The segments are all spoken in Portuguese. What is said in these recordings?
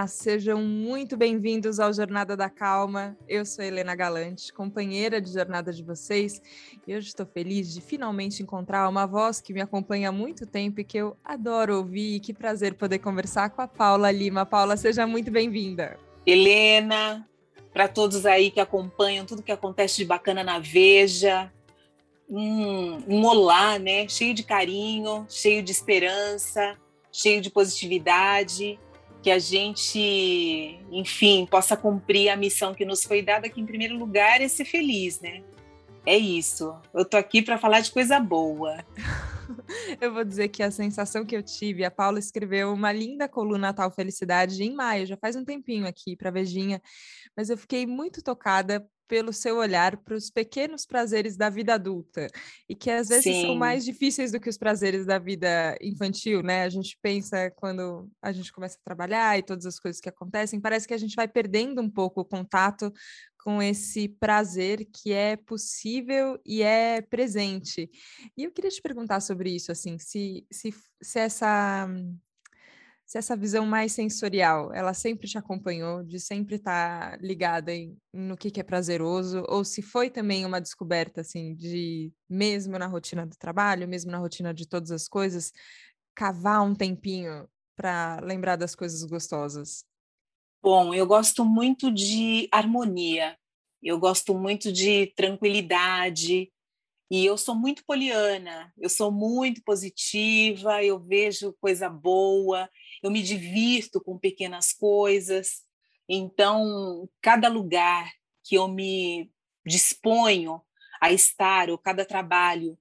Olá, sejam muito bem-vindos ao Jornada da Calma. Eu sou Helena Galante, companheira de jornada de vocês, e hoje estou feliz de finalmente encontrar uma voz que me acompanha há muito tempo e que eu adoro ouvir. E que prazer poder conversar com a Paula Lima. Paula, seja muito bem-vinda. Helena, para todos aí que acompanham tudo que acontece de bacana na Veja, um, um olá, né? Cheio de carinho, cheio de esperança, cheio de positividade que a gente, enfim, possa cumprir a missão que nos foi dada, que em primeiro lugar é ser feliz, né? É isso. Eu tô aqui para falar de coisa boa. eu vou dizer que a sensação que eu tive, a Paula escreveu uma linda coluna Tal Felicidade em maio, já faz um tempinho aqui para Vejinha, mas eu fiquei muito tocada pelo seu olhar para os pequenos prazeres da vida adulta e que às vezes Sim. são mais difíceis do que os prazeres da vida infantil, né? A gente pensa quando a gente começa a trabalhar e todas as coisas que acontecem, parece que a gente vai perdendo um pouco o contato com esse prazer que é possível e é presente. E eu queria te perguntar sobre isso, assim, se, se, se essa se essa visão mais sensorial, ela sempre te acompanhou, de sempre estar tá ligada em, no que, que é prazeroso, ou se foi também uma descoberta, assim, de mesmo na rotina do trabalho, mesmo na rotina de todas as coisas, cavar um tempinho para lembrar das coisas gostosas? Bom, eu gosto muito de harmonia, eu gosto muito de tranquilidade, e eu sou muito poliana, eu sou muito positiva, eu vejo coisa boa, eu me divirto com pequenas coisas. Então, cada lugar que eu me disponho a estar, ou cada trabalho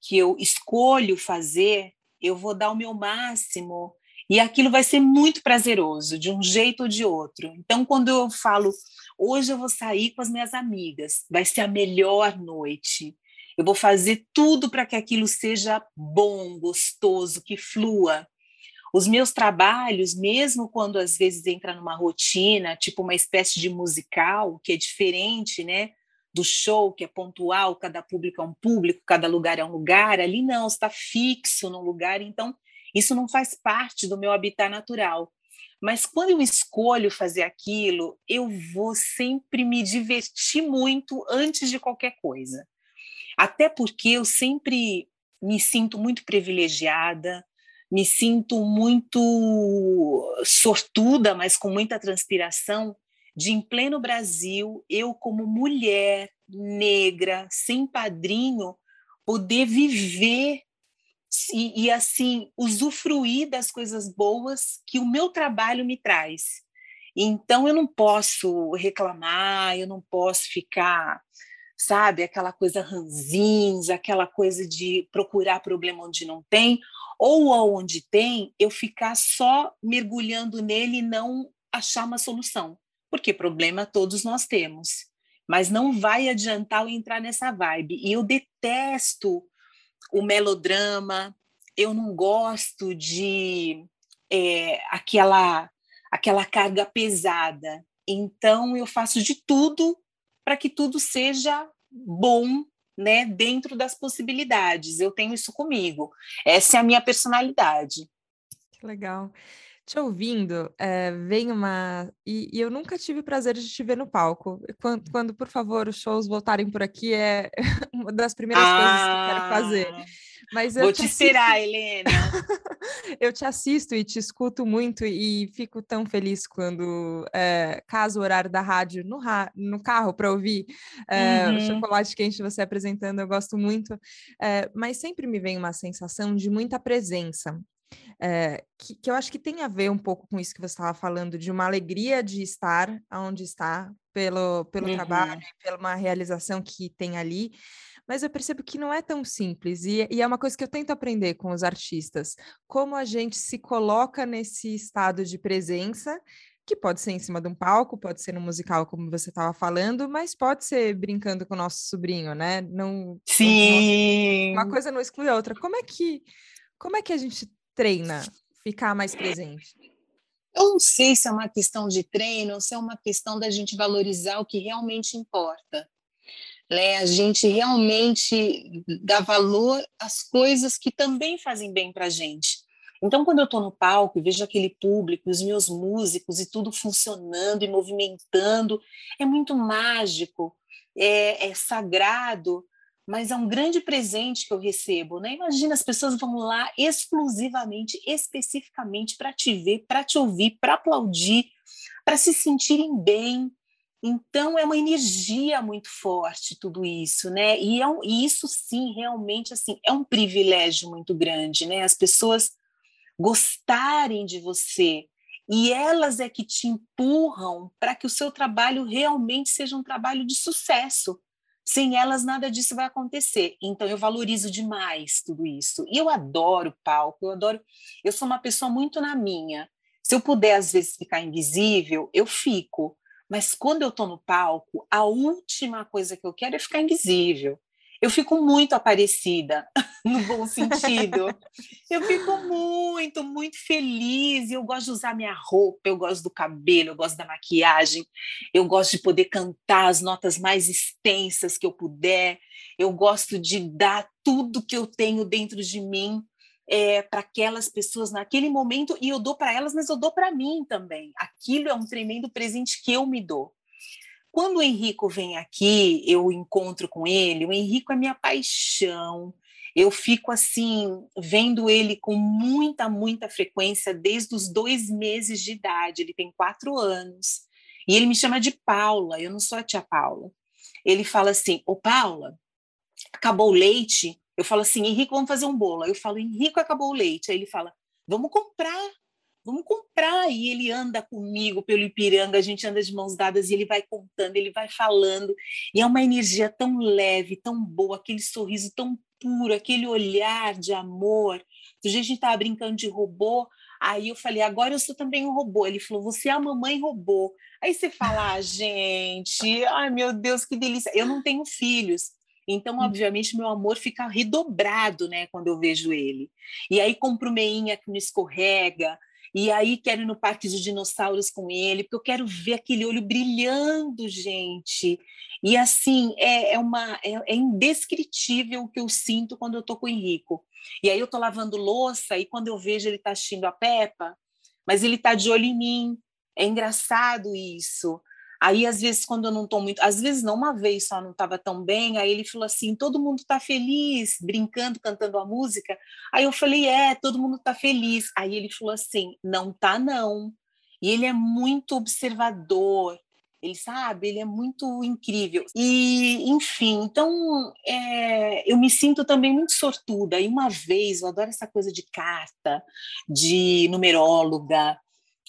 que eu escolho fazer, eu vou dar o meu máximo e aquilo vai ser muito prazeroso, de um jeito ou de outro. Então, quando eu falo, hoje eu vou sair com as minhas amigas, vai ser a melhor noite. Eu vou fazer tudo para que aquilo seja bom, gostoso, que flua. Os meus trabalhos, mesmo quando às vezes entra numa rotina, tipo uma espécie de musical, que é diferente, né? Do show, que é pontual, cada público é um público, cada lugar é um lugar, ali não, está fixo num lugar, então isso não faz parte do meu habitat natural. Mas quando eu escolho fazer aquilo, eu vou sempre me divertir muito antes de qualquer coisa. Até porque eu sempre me sinto muito privilegiada, me sinto muito sortuda, mas com muita transpiração, de em pleno Brasil, eu como mulher negra, sem padrinho, poder viver e, e, assim usufruir das coisas boas que o meu trabalho me traz. Então eu não posso reclamar, eu não posso ficar, sabe, aquela coisa ranzinza, aquela coisa de procurar problema onde não tem, ou aonde tem, eu ficar só mergulhando nele e não achar uma solução. Porque problema todos nós temos. Mas não vai adiantar eu entrar nessa vibe. E eu detesto o melodrama, eu não gosto de é, aquela, aquela carga pesada. Então, eu faço de tudo para que tudo seja bom né, dentro das possibilidades. Eu tenho isso comigo. Essa é a minha personalidade. Que legal. Te ouvindo, é, vem uma. E, e, eu nunca tive prazer de te ver no palco. Quando, quando, por favor, os shows voltarem por aqui, é uma das primeiras ah, coisas que eu quero fazer. Ah, Mas vou te, te esperar, Helena. eu te assisto e te escuto muito e fico tão feliz quando, é, caso o horário da rádio no, no carro para ouvir é, uhum. o chocolate quente você apresentando, eu gosto muito. É, mas sempre me vem uma sensação de muita presença. É, que, que, eu acho que tem a ver um pouco com isso que você estava falando, de uma alegria de estar onde está, pelo, pelo uhum. trabalho, pela uma realização que tem ali, mas eu percebo que não é tão simples, e, e, é uma coisa que eu tento aprender com os artistas, como a gente se coloca nesse estado de presença, que pode ser em cima de um palco, pode ser no musical, como você estava falando, mas pode ser brincando com o nosso sobrinho, né? Não, Sim! Uma coisa não exclui a outra. Como é que, como é que a gente treina ficar mais presente? Eu não sei se é uma questão de treino ou se é uma questão da gente valorizar o que realmente importa né? A gente realmente dá valor às coisas que também fazem bem para a gente. Então, quando eu estou no palco e vejo aquele público, os meus músicos e tudo funcionando e movimentando, é muito mágico, é, é sagrado, mas é um grande presente que eu recebo, né? Imagina, as pessoas vão lá exclusivamente, especificamente para te ver, para te ouvir, para aplaudir, para se sentirem bem. Então é uma energia muito forte tudo isso, né? E, é um, e isso sim, realmente assim, é um privilégio muito grande, né? As pessoas gostarem de você e elas é que te empurram para que o seu trabalho realmente seja um trabalho de sucesso. Sem elas, nada disso vai acontecer. Então, eu valorizo demais tudo isso. E eu adoro palco, eu adoro. Eu sou uma pessoa muito na minha. Se eu puder, às vezes, ficar invisível, eu fico. Mas quando eu estou no palco, a última coisa que eu quero é ficar invisível eu fico muito aparecida, no bom sentido. Eu fico muito, muito feliz. Eu gosto de usar minha roupa, eu gosto do cabelo, eu gosto da maquiagem, eu gosto de poder cantar as notas mais extensas que eu puder. Eu gosto de dar tudo que eu tenho dentro de mim é, para aquelas pessoas naquele momento e eu dou para elas, mas eu dou para mim também. Aquilo é um tremendo presente que eu me dou. Quando o Henrico vem aqui, eu encontro com ele, o Henrico é minha paixão. Eu fico assim, vendo ele com muita, muita frequência desde os dois meses de idade. Ele tem quatro anos. E ele me chama de Paula, eu não sou a tia Paula. Ele fala assim: Ô Paula, acabou o leite? Eu falo assim: Henrico, vamos fazer um bolo. Aí eu falo: Henrico, acabou o leite. Aí ele fala: Vamos comprar vamos comprar. E ele anda comigo pelo Ipiranga, a gente anda de mãos dadas e ele vai contando, ele vai falando. E é uma energia tão leve, tão boa, aquele sorriso tão puro, aquele olhar de amor. Do jeito a gente estava brincando de robô, aí eu falei, agora eu sou também um robô. Ele falou, você é a mamãe robô. Aí você fala, ah, gente, ai meu Deus, que delícia. Eu não tenho filhos, então, hum. obviamente, meu amor fica redobrado, né, quando eu vejo ele. E aí compro meinha que não escorrega, e aí quero ir no Parque dos Dinossauros com ele, porque eu quero ver aquele olho brilhando, gente. E assim, é, é uma é, é, indescritível o que eu sinto quando eu tô com o Henrico. E aí eu tô lavando louça e quando eu vejo ele tá assistindo a Peppa, mas ele tá de olho em mim. É engraçado isso. Aí, às vezes, quando eu não estou muito, às vezes não, uma vez só não estava tão bem, aí ele falou assim: todo mundo está feliz, brincando, cantando a música. Aí eu falei: é, todo mundo está feliz. Aí ele falou assim: não tá, não. E ele é muito observador, ele sabe, ele é muito incrível. E, enfim, então é, eu me sinto também muito sortuda. E uma vez, eu adoro essa coisa de carta, de numeróloga,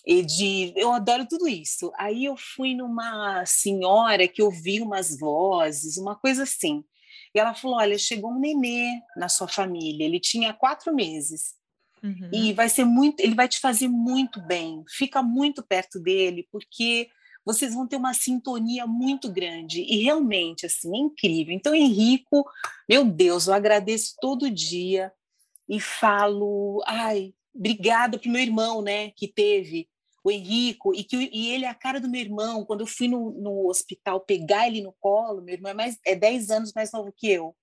e de eu adoro tudo isso. Aí eu fui numa senhora que ouvi umas vozes, uma coisa assim. E ela falou: Olha, chegou um nenê na sua família, ele tinha quatro meses. Uhum. E vai ser muito, ele vai te fazer muito bem. Fica muito perto dele, porque vocês vão ter uma sintonia muito grande. E realmente, assim, é incrível. Então, Henrico, meu Deus, eu agradeço todo dia e falo, ai, obrigada para o meu irmão, né, que teve o Henrico, e que e ele é a cara do meu irmão. Quando eu fui no, no hospital pegar ele no colo, meu irmão é, mais, é 10 anos mais novo que eu.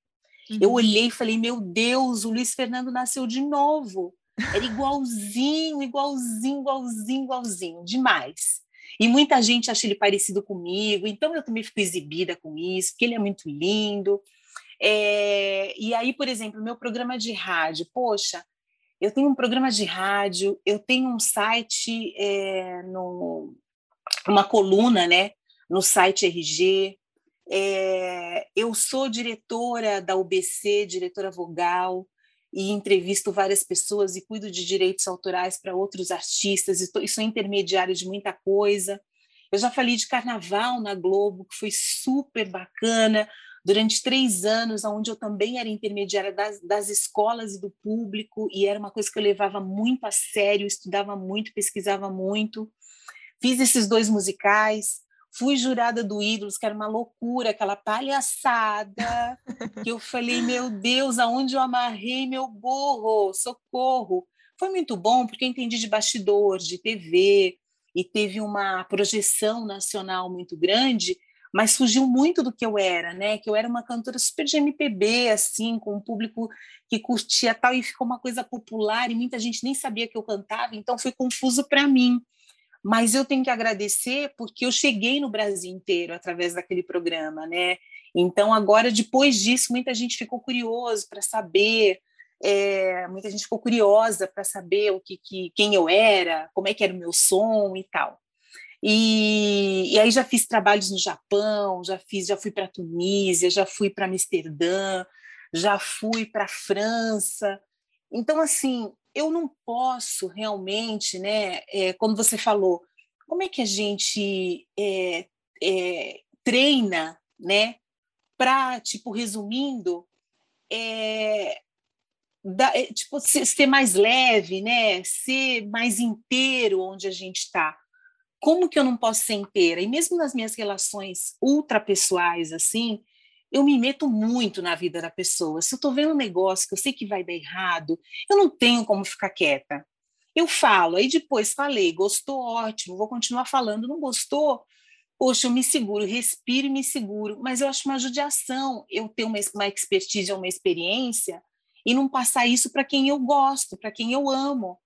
Uhum. Eu olhei e falei: Meu Deus, o Luiz Fernando nasceu de novo. Era igualzinho, igualzinho, igualzinho, igualzinho, demais. E muita gente acha ele parecido comigo, então eu também fico exibida com isso, porque ele é muito lindo. É, e aí, por exemplo, meu programa de rádio, poxa, eu tenho um programa de rádio, eu tenho um site, é, no, uma coluna né, no site RG, é, eu sou diretora da UBC, diretora vogal, e entrevisto várias pessoas e cuido de direitos autorais para outros artistas, e, tô, e sou intermediária de muita coisa. Eu já falei de carnaval na Globo, que foi super bacana, durante três anos, onde eu também era intermediária das, das escolas e do público, e era uma coisa que eu levava muito a sério, estudava muito, pesquisava muito. Fiz esses dois musicais, fui jurada do Ídolos, que era uma loucura, aquela palhaçada, que eu falei, meu Deus, aonde eu amarrei meu burro, socorro. Foi muito bom, porque eu entendi de bastidor, de TV, e teve uma projeção nacional muito grande, mas fugiu muito do que eu era, né? Que eu era uma cantora super de MPB, assim, com um público que curtia tal, e ficou uma coisa popular, e muita gente nem sabia que eu cantava, então foi confuso para mim. Mas eu tenho que agradecer porque eu cheguei no Brasil inteiro através daquele programa, né? Então, agora, depois disso, muita gente ficou curioso para saber, é, muita gente ficou curiosa para saber o que, que, quem eu era, como é que era o meu som e tal. E, e aí já fiz trabalhos no Japão, já fiz, já fui para Tunísia, já fui para Amsterdã, já fui para França. Então, assim, eu não posso realmente, né? É, como você falou, como é que a gente é, é, treina, né? Para, tipo, resumindo, é, da, é, tipo, ser, ser, mais leve, né? Ser mais inteiro onde a gente está como que eu não posso ser inteira? E mesmo nas minhas relações ultrapessoais, assim, eu me meto muito na vida da pessoa. Se eu estou vendo um negócio que eu sei que vai dar errado, eu não tenho como ficar quieta. Eu falo, aí depois falei, gostou, ótimo, vou continuar falando, não gostou, poxa, eu me seguro, respiro e me seguro, mas eu acho uma judiação eu ter uma, uma expertise ou uma experiência e não passar isso para quem eu gosto, para quem eu amo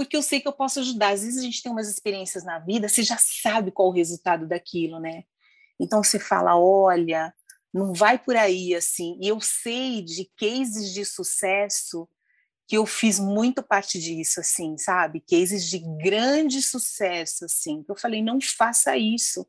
porque eu sei que eu posso ajudar. Às vezes a gente tem umas experiências na vida, você já sabe qual o resultado daquilo, né? Então você fala, olha, não vai por aí assim. E eu sei de cases de sucesso que eu fiz muito parte disso, assim, sabe? Cases de grande sucesso, assim. Eu falei, não faça isso.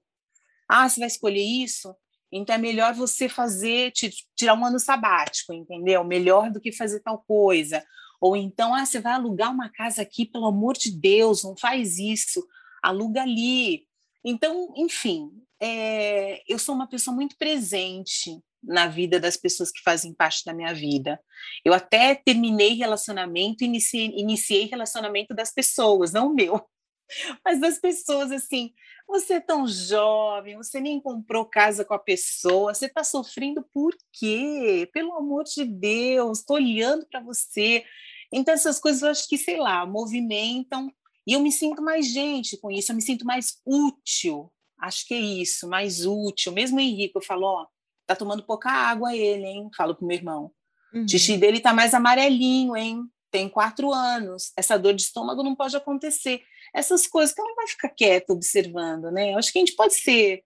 Ah, você vai escolher isso? Então é melhor você fazer, tirar um ano sabático, entendeu? Melhor do que fazer tal coisa. Ou então, ah, você vai alugar uma casa aqui, pelo amor de Deus, não faz isso, aluga ali. Então, enfim, é, eu sou uma pessoa muito presente na vida das pessoas que fazem parte da minha vida. Eu até terminei relacionamento, iniciei, iniciei relacionamento das pessoas, não o meu, mas das pessoas assim. Você é tão jovem, você nem comprou casa com a pessoa, você está sofrendo por quê? Pelo amor de Deus, estou olhando para você. Então, essas coisas eu acho que, sei lá, movimentam e eu me sinto mais gente com isso, eu me sinto mais útil. Acho que é isso, mais útil. Mesmo o Henrique, eu falo, ó, tá tomando pouca água ele, hein? Falo pro meu irmão. Uhum. O xixi dele tá mais amarelinho, hein? Tem quatro anos. Essa dor de estômago não pode acontecer. Essas coisas que não vai ficar quieto observando, né? Eu acho que a gente pode ser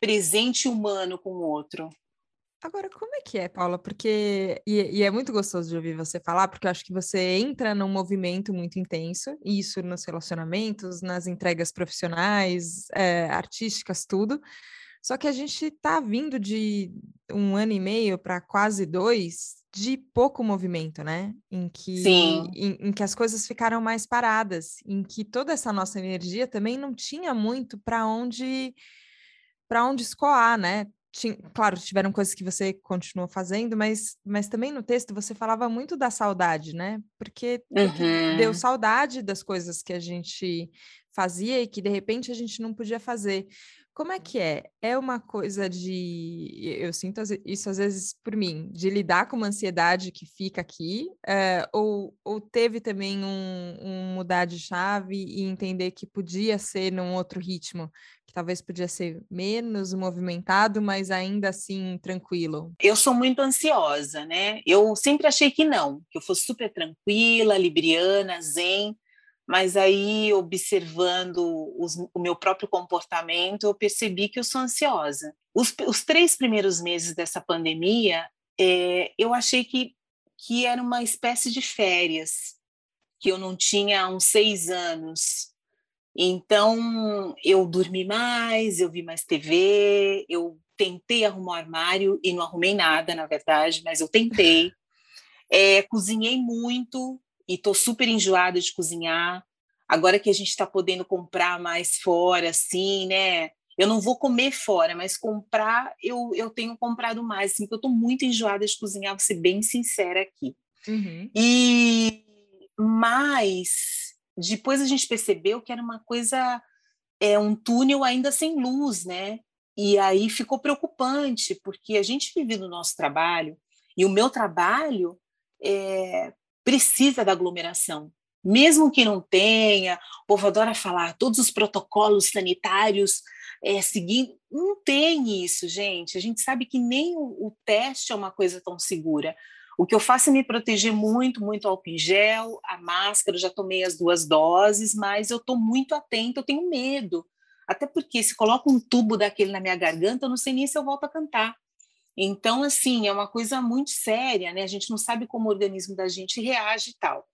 presente humano com o outro. Agora, como é que é, Paula? Porque, e, e, é muito gostoso de ouvir você falar, porque eu acho que você entra num movimento muito intenso, isso nos relacionamentos, nas entregas profissionais, é, artísticas, tudo. Só que a gente está vindo de um ano e meio para quase dois de pouco movimento, né? Em que, Sim. Em, em que as coisas ficaram mais paradas, em que toda essa nossa energia também não tinha muito para onde para onde escoar, né? Claro, tiveram coisas que você continuou fazendo, mas, mas também no texto você falava muito da saudade, né? Porque, uhum. deu saudade das coisas que a gente fazia e que de repente a gente não podia fazer. Como é que é? É uma coisa de. Eu sinto isso às vezes por mim, de lidar com uma ansiedade que fica aqui, é, ou, ou teve também um, um, mudar de chave e entender que podia ser num outro ritmo, que talvez podia ser menos movimentado, mas ainda assim tranquilo? Eu sou muito ansiosa, né? Eu sempre achei que não, que eu fosse super tranquila, libriana, zen mas aí, observando os, o meu próprio comportamento, eu percebi que eu sou ansiosa. Os, os três primeiros meses dessa pandemia, é, eu achei que, que era uma espécie de férias, que eu não tinha há uns seis anos. Então, eu dormi mais, eu vi mais TV, eu tentei arrumar o armário e não arrumei nada, na verdade, mas eu tentei. É, cozinhei muito, e estou super enjoada de cozinhar. Agora que a gente está podendo comprar mais fora, assim, né? Eu não vou comer fora, mas comprar, eu, eu tenho comprado mais, assim, porque eu estou muito enjoada de cozinhar, vou ser bem sincera aqui. Uhum. E mas depois a gente percebeu que era uma coisa, é um túnel ainda sem luz, né? E aí ficou preocupante, porque a gente vive no nosso trabalho, e o meu trabalho é, precisa da aglomeração, mesmo que não tenha, o povo adora falar todos os protocolos sanitários é, seguindo. Não tem isso, gente. A gente sabe que nem o, o, teste é uma coisa tão segura. O que eu faço é me proteger muito, muito álcool em gel, a máscara, eu já tomei as duas doses, mas eu estou muito atenta, eu tenho medo. Até porque se coloca um tubo daquele na minha garganta, eu não sei nem se eu volto a cantar. Então, assim, é uma coisa muito séria, né? A gente não sabe como o organismo da gente reage e tal.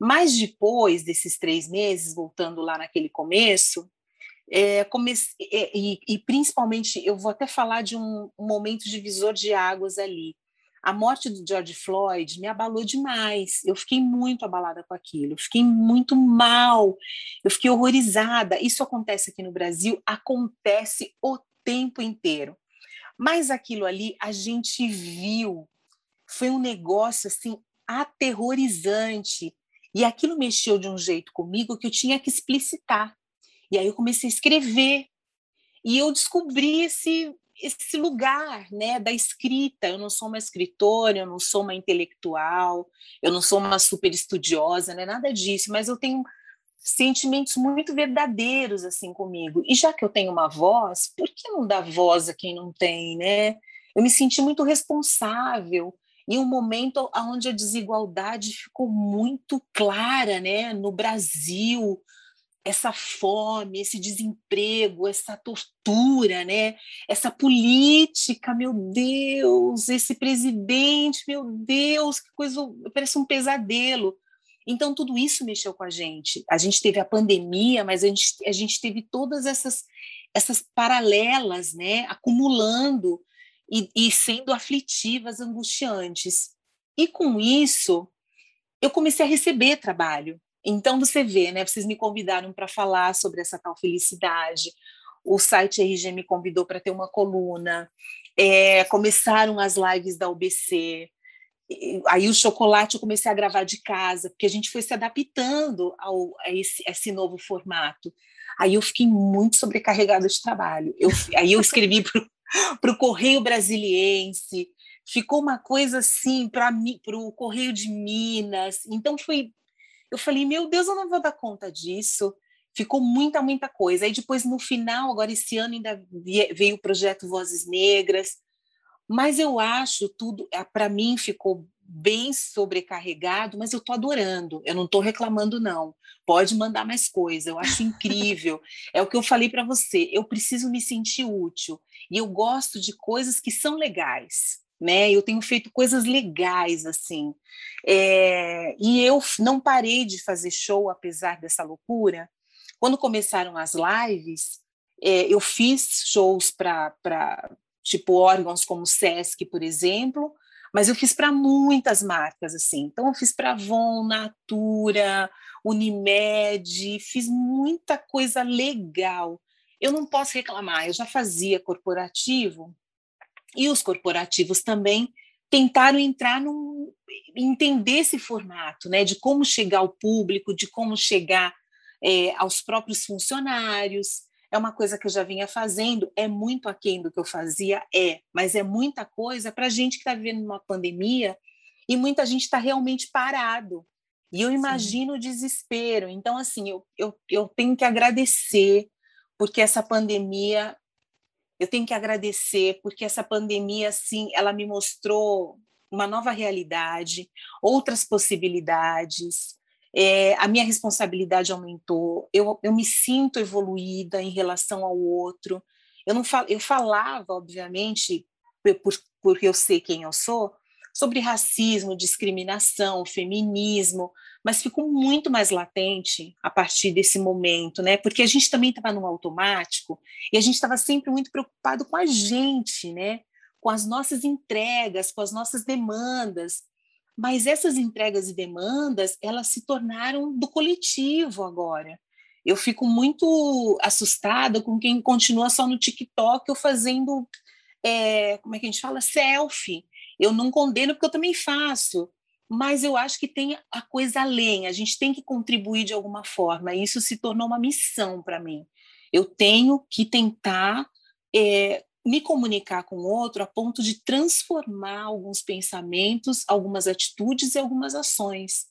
Mas depois desses três meses, voltando lá naquele começo, é, comece, é, e, e, principalmente eu vou até falar de um, um, momento divisor de águas ali. A morte do George Floyd me abalou demais. Eu fiquei muito abalada com aquilo, eu fiquei muito mal, eu fiquei horrorizada. Isso acontece aqui no Brasil, acontece o tempo inteiro. Mas aquilo ali a gente viu, foi um negócio assim aterrorizante. E aquilo mexeu de um jeito comigo que eu tinha que explicitar. E aí eu comecei a escrever. E eu descobri esse, esse lugar né, da escrita. Eu não sou uma escritora, eu não sou uma intelectual, eu não sou uma super estudiosa, né, nada disso, mas eu tenho sentimentos muito verdadeiros assim comigo. E já que eu tenho uma voz, por que não dar voz a quem não tem, né? Eu me senti muito responsável em um momento onde a desigualdade ficou muito clara né, no Brasil, essa fome, esse desemprego, essa tortura, né? essa política, meu Deus, esse presidente, meu Deus, que coisa, parece um pesadelo. Então, tudo isso mexeu com a gente. A gente teve a pandemia, mas a gente, a gente teve todas essas, essas paralelas né? acumulando e, e sendo aflitivas, angustiantes. E com isso, eu comecei a receber trabalho. Então você vê, né? Vocês me convidaram para falar sobre essa tal felicidade. O site RG me convidou para ter uma coluna. É, começaram as lives da UBC. Aí o chocolate eu comecei a gravar de casa, porque a gente foi se adaptando ao, a, esse, esse novo formato. Aí eu fiquei muito sobrecarregada de trabalho. Eu, aí eu escrevi para o Correio Brasiliense, ficou uma coisa assim para o Correio de Minas. Então foi. Eu falei, meu Deus, eu não vou dar conta disso. Ficou muita, muita coisa. Aí depois, no final, agora esse ano ainda veio o projeto Vozes Negras. Mas eu acho tudo, para mim ficou bem sobrecarregado, mas eu estou adorando, eu não estou reclamando, não. Pode mandar mais coisa, eu acho incrível. é o que eu falei para você, eu preciso me sentir útil. E eu gosto de coisas que são legais. Né? Eu tenho feito coisas legais assim, é, e eu não parei de fazer show apesar dessa loucura. Quando começaram as lives, é, eu fiz shows para tipo órgãos como o Sesc, por exemplo, mas eu fiz para muitas marcas assim. Então eu fiz para Avon, Natura, Unimed, fiz muita coisa legal. Eu não posso reclamar, eu já fazia corporativo e os corporativos também tentaram entrar num entender esse formato, né, de como chegar ao público, de como chegar é, aos próprios funcionários é uma coisa que eu já vinha fazendo, é muito aquém do que eu fazia, é, mas é muita coisa para gente que está vivendo uma pandemia e muita gente está realmente parado. E eu imagino Sim. o desespero. Então, assim, eu, eu, eu tenho que agradecer porque essa pandemia, eu tenho que agradecer porque essa pandemia, assim, ela me mostrou uma nova realidade, outras possibilidades, é, a minha responsabilidade aumentou, eu, eu me sinto evoluída em relação ao outro. Eu não fal, eu falava, obviamente, por, porque eu sei quem eu sou, sobre racismo, discriminação, feminismo, mas ficou muito mais latente a partir desse momento, né? Porque a gente também estava no automático e a gente estava sempre muito preocupado com a gente, né? Com as nossas entregas, com as nossas demandas. Mas essas entregas e demandas, elas se tornaram do coletivo agora. Eu fico muito assustada com quem continua só no TikTok ou fazendo, é, como é que a gente fala, selfie. Eu não condeno porque eu também faço, mas eu acho que tem a coisa além. A gente tem que contribuir de alguma forma. Isso se tornou uma missão para mim. Eu tenho que tentar é, me comunicar com o outro a ponto de transformar alguns pensamentos, algumas atitudes e algumas ações.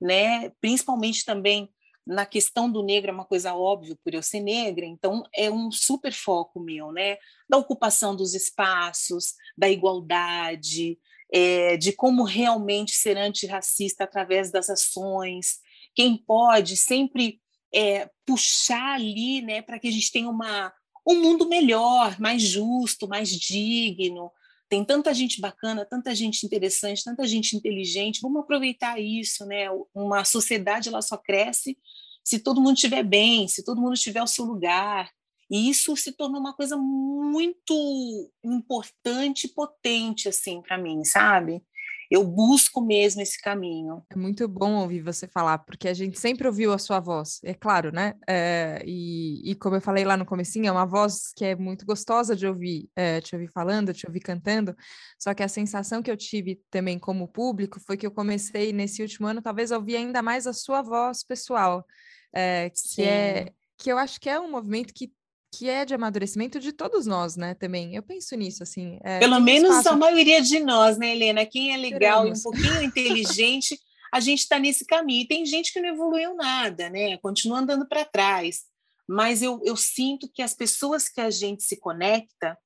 né? Principalmente também na questão do negro é uma coisa óbvia por eu ser negra, então é um super foco meu, né? Da ocupação dos espaços, da igualdade, é, de como realmente ser antirracista através das ações. Quem pode sempre é, puxar ali, né, para que a gente tenha uma, um mundo melhor, mais justo, mais digno. Tem tanta gente bacana, tanta gente interessante, tanta gente inteligente. Vamos aproveitar isso, né? Uma sociedade ela só cresce se todo mundo estiver bem, se todo mundo estiver ao seu lugar. E isso se tornou uma coisa muito importante potente assim para mim, sabe? Eu busco mesmo esse caminho. É muito bom ouvir você falar, porque a gente sempre ouviu a sua voz, é claro, né? É, e, e, como eu falei lá no comecinho, é uma voz que é muito gostosa de ouvir, é, te ouvir falando, te ouvir cantando, só que a sensação que eu tive também como público foi que eu comecei nesse último ano, talvez, a ouvir ainda mais a sua voz pessoal, é, que é que eu acho que é um movimento que que é de amadurecimento de todos nós, né? Também. Eu penso nisso, assim. É, Pelo menos espaço... a maioria de nós, né, Helena? Quem é legal e um pouquinho inteligente, a gente está nesse caminho. E tem gente que não evoluiu nada, né? Continua andando para trás. Mas eu, eu sinto que as pessoas que a gente se conecta,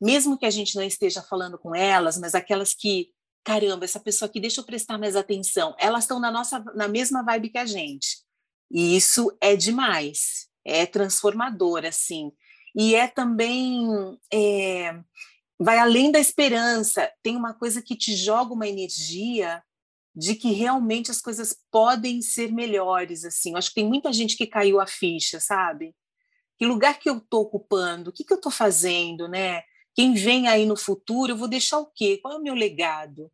mesmo que a gente não esteja falando com elas, mas aquelas que, caramba, essa pessoa aqui, deixa eu prestar mais atenção, elas estão na nossa na mesma vibe que a gente. E isso é demais é transformador, assim. E é também. É, vai além da esperança, tem uma coisa que te joga uma energia de que realmente as coisas podem ser melhores, assim. Acho que tem muita gente que caiu a ficha, sabe? Que lugar que eu estou ocupando? O que, que eu estou fazendo, né? Quem vem aí no futuro, eu vou deixar o quê? Qual é o meu legado?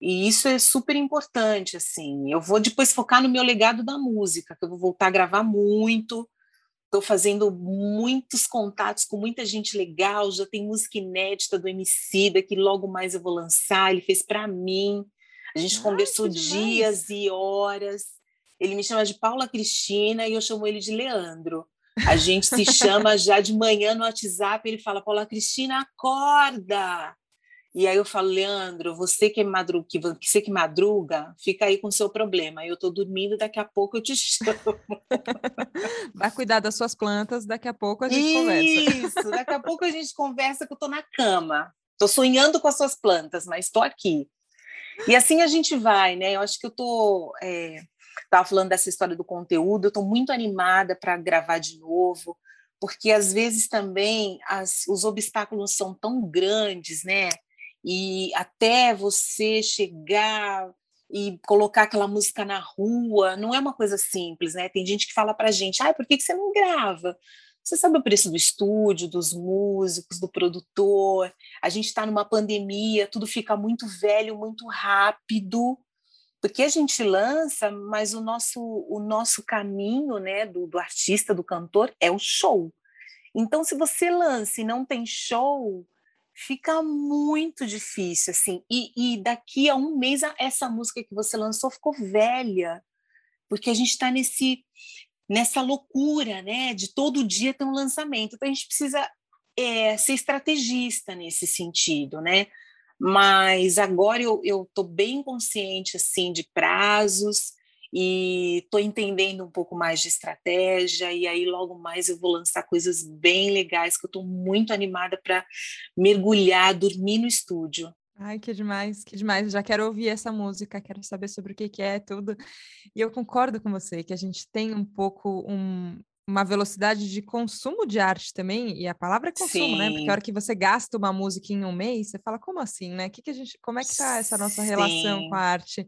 E isso é super importante, assim. Eu vou depois focar no meu legado da música, que eu vou voltar a gravar muito, Estou fazendo muitos contatos com muita gente legal, já tem música inédita do Emicida que logo mais eu vou lançar, ele fez para mim. A gente Ai, conversou dias e horas. Ele me chama de Paula Cristina e eu chamo ele de Leandro. A gente se chama já de manhã no WhatsApp, ele fala: Paula Cristina, acorda! E aí eu falo, Leandro, você que, madruga, que você que madruga, fica aí com o seu problema. Eu estou dormindo, daqui a pouco eu te chamo. Vai cuidar das suas plantas, daqui a pouco a gente Isso, conversa. Isso, daqui a pouco a gente conversa que eu estou na cama. Estou sonhando com as suas plantas, mas estou aqui. E assim a gente vai, né? Eu acho que eu estou... É, Estava falando dessa história do conteúdo, eu estou muito animada para gravar de novo, porque às vezes também as, os obstáculos são tão grandes, né? E até você chegar e colocar aquela música na rua, não é uma coisa simples, né? Tem gente que fala para gente, ah, por que, que você não grava? Você sabe o preço do estúdio, dos músicos, do produtor. A gente está numa pandemia, tudo fica muito velho, muito rápido, porque a gente lança, mas o nosso, o nosso caminho, né, do, do artista, do cantor, é o show. Então, se você lança e não tem show, fica muito difícil, assim. E, e, daqui a um mês, essa música que você lançou ficou velha, porque a gente está nesse nessa loucura, né? De todo dia ter um lançamento. Então a gente precisa é, ser estrategista nesse sentido, né? Mas agora eu estou bem consciente assim de prazos e estou entendendo um pouco mais de estratégia e aí logo mais eu vou lançar coisas bem legais que eu estou muito animada para mergulhar, dormir no estúdio. Ai, que demais, que demais. Já quero ouvir essa música, quero saber sobre o que, que é tudo. E eu concordo com você que a gente tem um pouco um, uma velocidade de consumo de arte também, e a palavra é consumo, Sim. né? Porque a hora que você gasta uma música em um mês, você fala, como assim, né? Que que a gente, como é que tá essa nossa Sim. relação com a arte?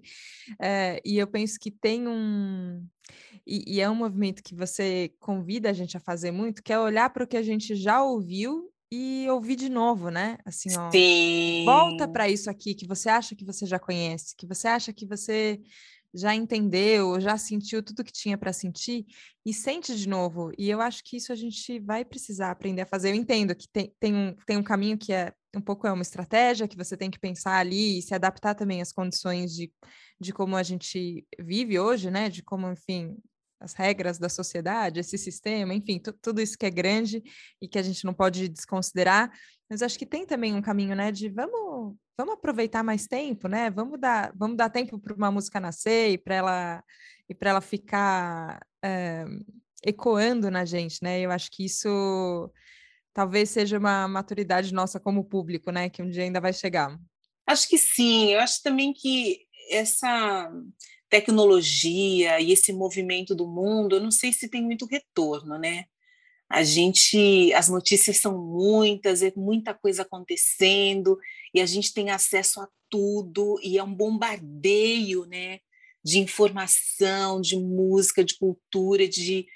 É, e eu penso que tem um... E, e, é um movimento que você convida a gente a fazer muito, que é olhar para o que a gente já ouviu e ouvir de novo, né? Assim, ó, Sim. volta para isso aqui que você acha que você já conhece, que você acha que você já entendeu, já sentiu tudo que tinha para sentir e sente de novo. E eu acho que isso a gente vai precisar aprender a fazer. Eu entendo que tem, tem, um, tem um caminho que é um pouco é uma estratégia que você tem que pensar ali e se adaptar também às condições de, de como a gente vive hoje, né? De como, enfim, as regras da sociedade, esse sistema, enfim, tudo isso que é grande e que a gente não pode desconsiderar. Mas acho que tem também um caminho, né, de vamos, vamos aproveitar mais tempo, né? Vamos dar, vamos dar tempo para uma música nascer e para ela e para ela ficar é, ecoando na gente, né? Eu acho que isso talvez seja uma maturidade nossa como público, né? Que um dia ainda vai chegar. Acho que sim. Eu acho também que essa tecnologia e esse movimento do mundo, eu não sei se tem muito retorno, né? A gente, as notícias são muitas, é muita coisa acontecendo e a gente tem acesso a tudo e é um bombardeio, né? De informação, de música, de cultura, de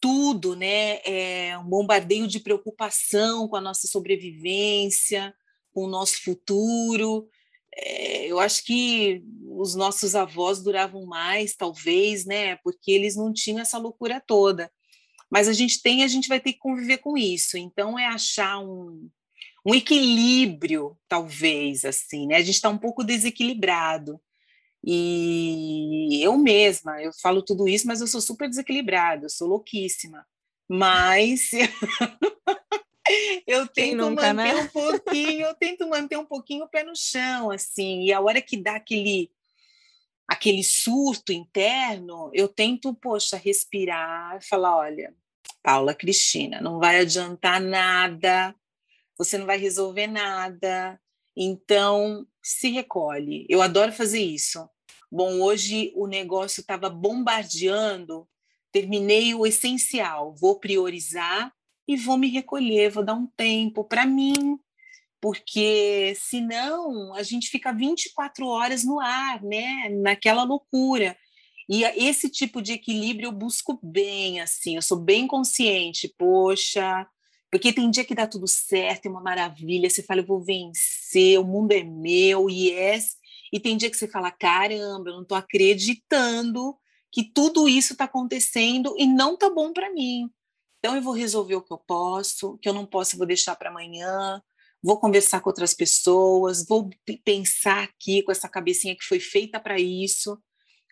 tudo, né? É um bombardeio de preocupação com a nossa sobrevivência, com o nosso futuro. É, eu acho que os nossos avós duravam mais, talvez, né? Porque eles não tinham essa loucura toda. Mas a gente tem, a gente vai ter que conviver com isso. Então é achar um, um equilíbrio, talvez, assim, né? A gente está um pouco desequilibrado. E eu mesma, eu falo tudo isso, mas eu sou super desequilibrada, eu sou louquíssima. Mas eu tento nunca, manter né? um pouquinho, eu tento manter um pouquinho o pé no chão, assim, e a hora que dá aquele aquele surto interno, eu tento, poxa, respirar, falar, olha, Paula Cristina, não vai adiantar nada, você não vai resolver nada, então se recolhe. Eu adoro fazer isso. Bom, hoje o negócio estava bombardeando, terminei o essencial, vou priorizar e vou me recolher, vou dar um tempo para mim, porque senão a gente fica 24 horas no ar, né? Naquela loucura. E esse tipo de equilíbrio eu busco bem, assim, eu sou bem consciente, poxa, porque tem dia que dá tudo certo, é uma maravilha, você fala, eu vou vencer, o mundo é meu, yes, e tem dia que você fala, caramba, eu não estou acreditando que tudo isso está acontecendo e não tá bom para mim. Então eu vou resolver o que eu posso, o que eu não posso eu vou deixar para amanhã, vou conversar com outras pessoas, vou pensar aqui com essa cabecinha que foi feita para isso,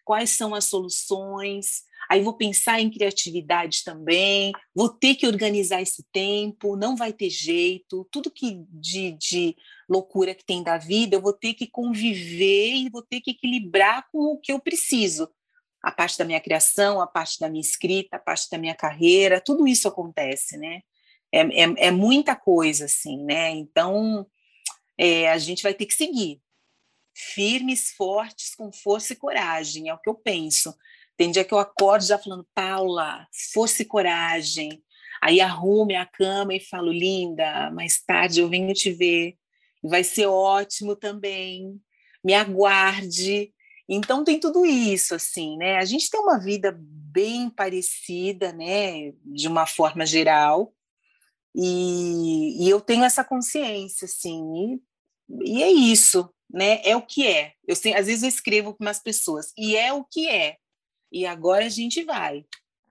quais são as soluções. Aí vou pensar em criatividade também, vou ter que organizar esse tempo, não vai ter jeito, tudo que de, de loucura que tem da vida, eu vou ter que conviver e vou ter que equilibrar com o que eu preciso a parte da minha criação, a parte da minha escrita, a parte da minha carreira, tudo isso acontece, né? É, é, é muita coisa, assim, né? Então, é, a gente vai ter que seguir firmes, fortes, com força e coragem, é o que eu penso. Tem dia que eu acordo já falando, Paula, força e coragem. Aí arrume a cama e falo, linda, mais tarde eu venho te ver. Vai ser ótimo também. Me aguarde. Então tem tudo isso, assim, né? A gente tem uma vida bem parecida, né? De uma forma geral, e, e eu tenho essa consciência, assim, e, e, é isso, né? É o que é. Eu às vezes eu escrevo para umas pessoas, e é o que é. E agora a gente vai.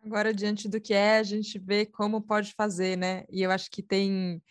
Agora, diante do que é, a gente vê como pode fazer, né? E eu acho que tem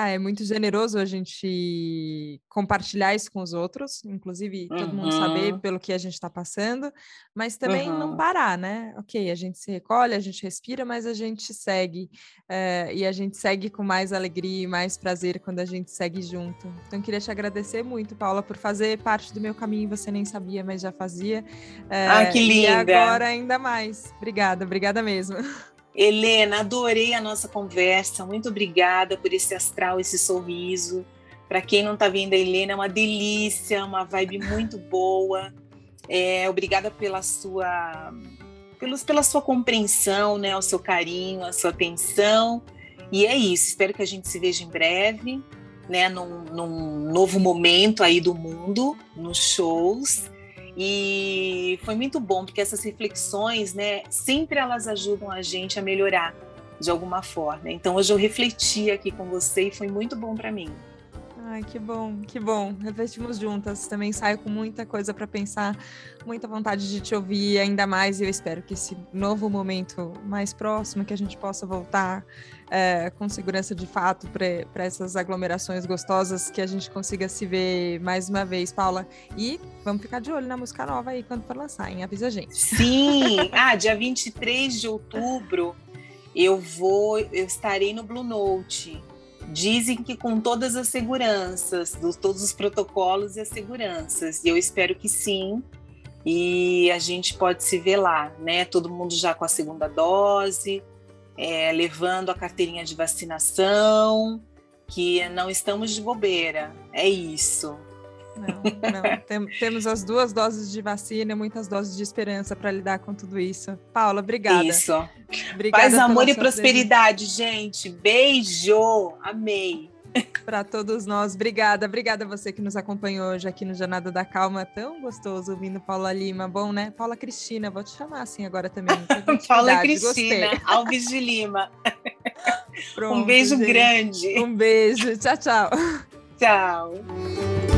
ah, é muito generoso a gente compartilhar isso com os outros, inclusive todo mundo saber pelo que a gente está passando, mas também não parar, né? Ok, a gente se recolhe, a gente respira, mas a gente segue. Eh, e a gente segue com mais alegria e mais prazer quando a gente segue junto. Então, queria te agradecer muito, Paula, por fazer parte do meu caminho. Você nem sabia, mas já fazia. ah, que linda! E agora ainda mais. Obrigada, obrigada mesmo. Helena, adorei a nossa conversa. Muito obrigada por esse astral, esse sorriso. Para quem não está vendo a Helena, é uma delícia, uma vibe muito boa. É, obrigada pela sua, pelos, pela sua compreensão, né, o seu carinho, a sua atenção. E é isso. Espero que a gente se veja em breve, né, num, num novo momento aí do mundo, nos shows. E foi muito bom, porque essas reflexões, né, sempre elas ajudam a gente a melhorar de alguma forma. Então hoje eu refleti aqui com você e foi muito bom para mim. Ai, que bom, que bom. Refletimos juntas. Também saio com muita coisa para pensar, muita vontade de te ouvir ainda mais. E eu espero que esse novo momento mais próximo, que a gente possa voltar é, com segurança de fato para essas aglomerações gostosas, que a gente consiga se ver mais uma vez, Paula. E vamos ficar de olho na música nova aí quando for lançar, hein? Avisa a gente. Sim! Ah, dia 23 de outubro eu vou, eu estarei no Blue Note dizem que com todas as seguranças, dos, todos os protocolos e as seguranças. E eu espero que sim. E a gente pode se ver lá, né? Todo mundo já com a segunda dose, é, levando a carteirinha de vacinação, que não estamos de bobeira. É isso. Não, não. Tem, temos as duas doses de vacina, muitas doses de esperança para lidar com tudo isso. Paula, obrigada. Isso. Obrigada Paz, amor e prosperidade, gente. Beijo. Amei. Para todos nós. Obrigada. Obrigada a você que nos acompanhou hoje aqui no Jornada da Calma. Tão gostoso ouvindo Paula Lima. Bom, né? Paula Cristina, vou te chamar assim agora também. Paula Cristina, Gostei. Alves de Lima. Pronto, um beijo gente. grande. Um beijo. Tchau, tchau. Tchau.